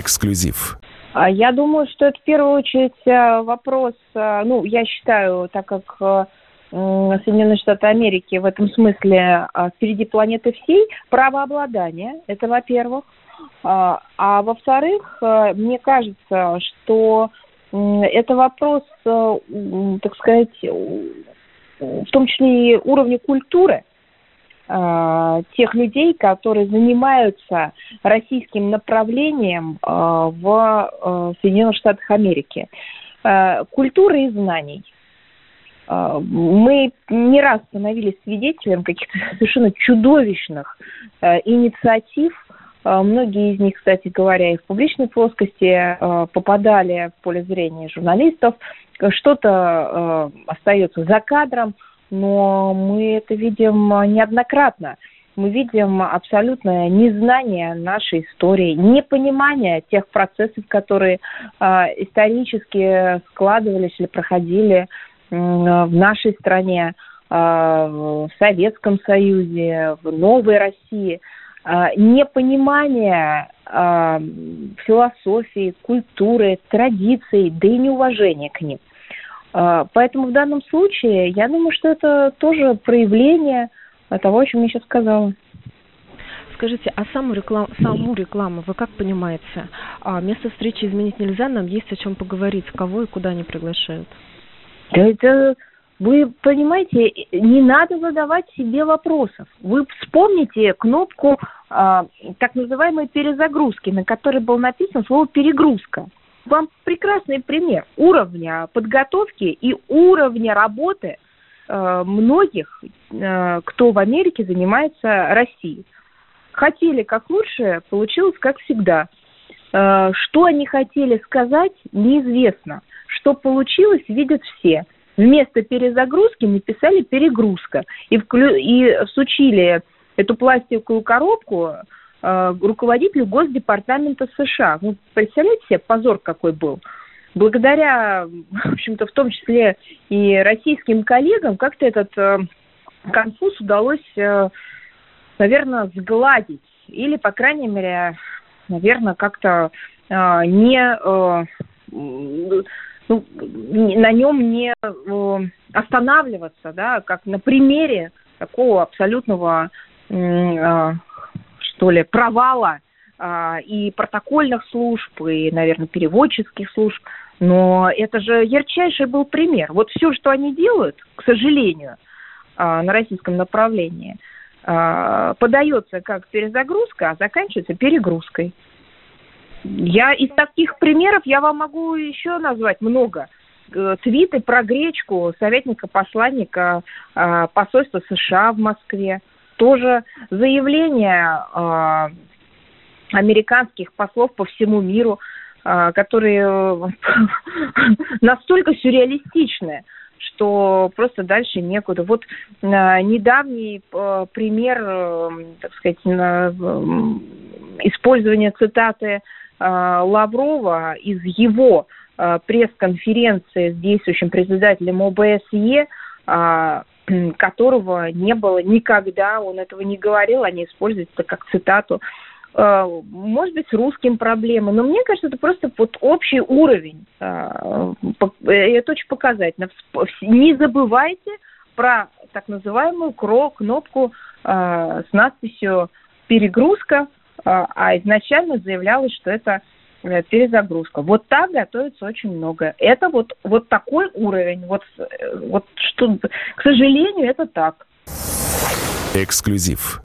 Эксклюзив. А Я думаю, что это в первую очередь э, вопрос, э, ну, я считаю, так как э, Соединенные Штаты Америки в этом смысле впереди планеты всей, правообладание, это во-первых. А во-вторых, мне кажется, что это вопрос, так сказать, в том числе и уровня культуры тех людей, которые занимаются российским направлением э, в э, Соединенных Штатах Америки. Э, Культуры и знаний. Э, Мы не раз становились свидетелем каких-то совершенно чудовищных э, инициатив. Э, Многие из них, кстати говоря, и в публичной плоскости э, попадали в поле зрения журналистов. Что-то э, остается за кадром, но мы это видим э, неоднократно. Мы видим абсолютное незнание нашей истории, непонимание тех процессов, которые э, исторически складывались или проходили м, в нашей стране, э, в Советском Союзе, в новой России. Э, непонимание э, философии, культуры, традиций, да и неуважение к ним. Э, Поэтому в данном случае я думаю, что это тоже проявление того, о чем я сейчас сказала. Скажите, а саму рекламу, саму рекламу вы как понимаете? А место встречи изменить нельзя, нам есть о чем поговорить, кого и куда они приглашают. Это вы понимаете, не надо задавать себе вопросов. Вы вспомните кнопку а, так называемой перезагрузки, на которой был написано слово перегрузка. Вам прекрасный пример уровня подготовки и уровня работы э, многих, э, кто в Америке занимается Россией. Хотели как лучше, получилось как всегда. Э, Что они хотели сказать, неизвестно. Что получилось, видят все. Вместо перезагрузки написали перегрузка. И, вклю... и всучили эту пластиковую коробку руководителю Госдепартамента США. Ну, представляете себе, позор какой был. Благодаря, в общем-то, в том числе и российским коллегам, как-то этот э, конфуз удалось, э, наверное, сгладить. Или, по крайней мере, наверное, как-то э, не... Э, ну, на нем не э, останавливаться, да, как на примере такого абсолютного, э, что ли, провала а, и протокольных служб, и, наверное, переводческих служб. Но это же ярчайший был пример. Вот все, что они делают, к сожалению, а, на российском направлении, а, подается как перезагрузка, а заканчивается перегрузкой. Я из таких примеров я вам могу еще назвать много. Твиты про гречку советника посланника э, посольства США в Москве. Тоже заявление э, американских послов по всему миру, э, которые э, настолько сюрреалистичны, что просто дальше некуда. Вот э, недавний э, пример, э, так сказать, м, использования цитаты э, Лаврова из его э, пресс-конференции с действующим председателем ОБСЕ, э, которого не было никогда, он этого не говорил, они используют это как цитату. Э, Может быть, с русским проблемы, но мне кажется, это просто вот общий уровень. По- э, Это очень показательно. Не забывайте про так называемую кнопку э, с надписью «перегрузка», а изначально заявлялось, что это перезагрузка. Вот так готовится очень много. Это вот, вот такой уровень. Вот, э, вот что, к сожалению, это так. Эксклюзив.